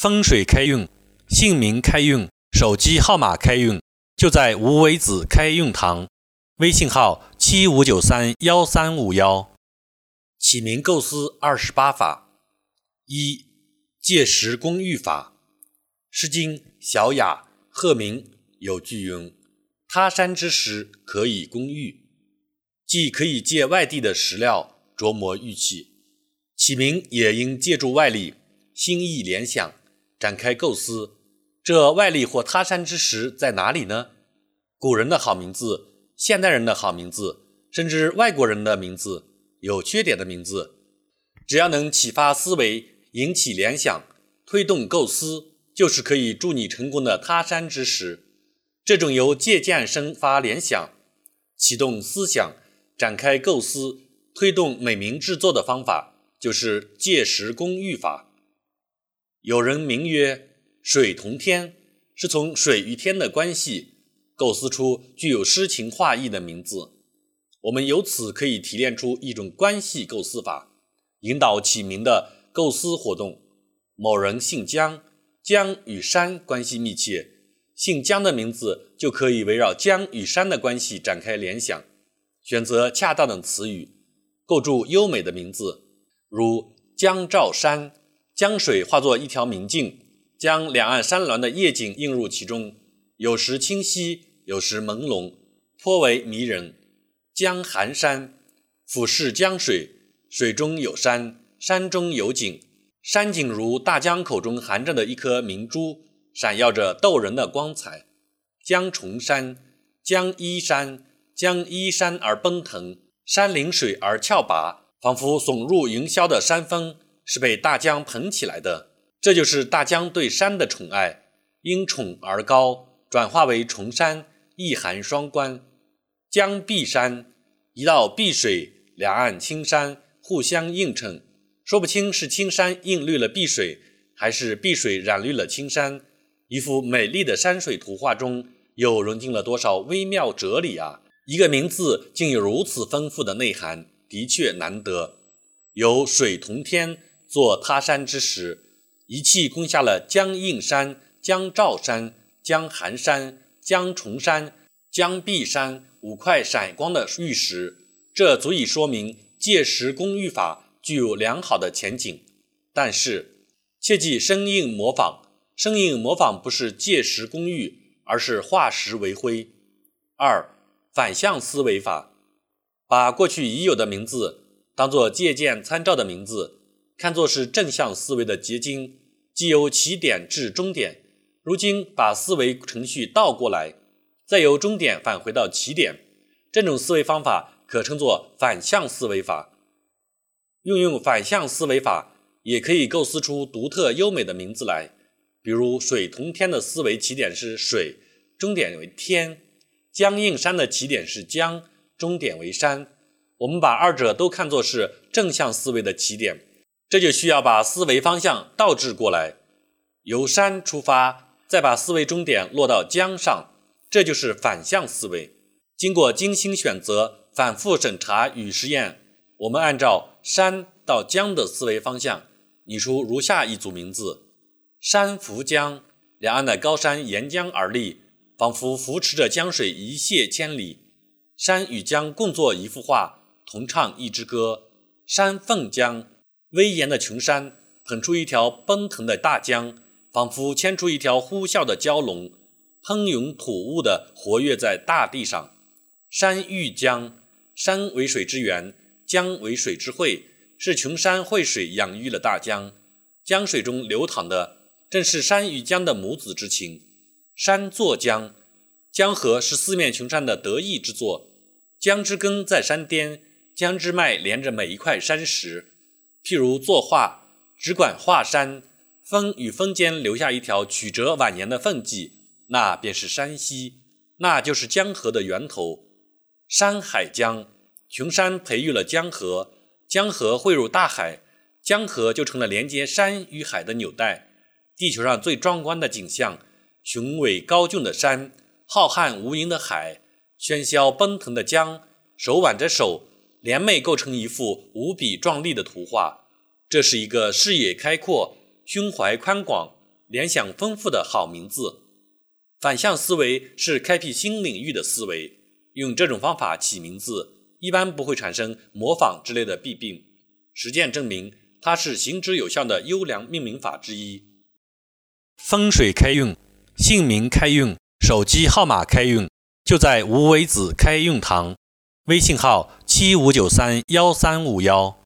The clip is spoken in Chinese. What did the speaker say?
风水开运、姓名开运、手机号码开运，就在无为子开运堂。微信号：七五九三幺三五幺。起名构思二十八法：一、借石公寓法。《诗经·小雅·鹤鸣》有句云：“他山之石，可以攻玉。”既可以借外地的石料琢磨玉器，起名也应借助外力，心意联想。展开构思，这外力或他山之石在哪里呢？古人的好名字，现代人的好名字，甚至外国人的名字，有缺点的名字，只要能启发思维，引起联想，推动构思，就是可以助你成功的他山之石。这种由借鉴生发联想，启动思想，展开构思，推动美名制作的方法，就是借石攻玉法。有人名曰“水同天”，是从水与天的关系构思出具有诗情画意的名字。我们由此可以提炼出一种关系构思法，引导起名的构思活动。某人姓姜，姜与山关系密切，姓姜的名字就可以围绕姜与山的关系展开联想，选择恰当的词语，构筑优美的名字，如姜照山。江水化作一条明镜，将两岸山峦的夜景映入其中，有时清晰，有时朦胧，颇为迷人。江寒山，俯视江水，水中有山，山中有景，山景如大江口中含着的一颗明珠，闪耀着逗人的光彩。江重山，江依山，江依山而奔腾，山临水而峭拔，仿佛耸入云霄的山峰。是被大江捧起来的，这就是大江对山的宠爱，因宠而高，转化为崇山，意涵双关。江碧山，一道碧水，两岸青山互相映衬，说不清是青山映绿了碧水，还是碧水染绿了青山。一幅美丽的山水图画中，又融进了多少微妙哲理啊！一个名字竟有如此丰富的内涵，的确难得。有水同天。做他山之石，一气攻下了江应山、江兆山、江寒山、江重山、江碧山五块闪光的玉石，这足以说明借石攻玉法具有良好的前景。但是，切忌生硬模仿。生硬模仿不是借石攻玉，而是化石为灰。二、反向思维法，把过去已有的名字当做借鉴参照的名字。看作是正向思维的结晶，即由起点至终点。如今把思维程序倒过来，再由终点返回到起点，这种思维方法可称作反向思维法。运用反向思维法，也可以构思出独特优美的名字来。比如“水同天”的思维起点是水，终点为天；“江映山”的起点是江，终点为山。我们把二者都看作是正向思维的起点。这就需要把思维方向倒置过来，由山出发，再把思维终点落到江上，这就是反向思维。经过精心选择、反复审查与实验，我们按照山到江的思维方向，拟出如下一组名字：山扶江，两岸的高山沿江而立，仿佛扶持着江水一泻千里。山与江共作一幅画，同唱一支歌。山凤江。威严的群山捧出一条奔腾的大江，仿佛牵出一条呼啸的蛟龙，喷涌吐雾地活跃在大地上。山遇江，山为水之源，江为水之汇，是群山汇水养育了大江。江水中流淌的正是山与江的母子之情。山作江，江河是四面群山的得意之作。江之根在山巅，江之脉连着每一块山石。譬如作画，只管画山，峰与峰间留下一条曲折蜿蜒的缝迹，那便是山溪，那就是江河的源头。山海江，群山培育了江河，江河汇入大海，江河就成了连接山与海的纽带。地球上最壮观的景象：雄伟高峻的山，浩瀚无垠的海，喧嚣奔腾的江，手挽着手。联袂构成一幅无比壮丽的图画，这是一个视野开阔、胸怀宽广、联想丰富的好名字。反向思维是开辟新领域的思维，用这种方法起名字，一般不会产生模仿之类的弊病。实践证明，它是行之有效的优良命名法之一。风水开运，姓名开运，手机号码开运，就在无为子开运堂。微信号：七五九三幺三五幺。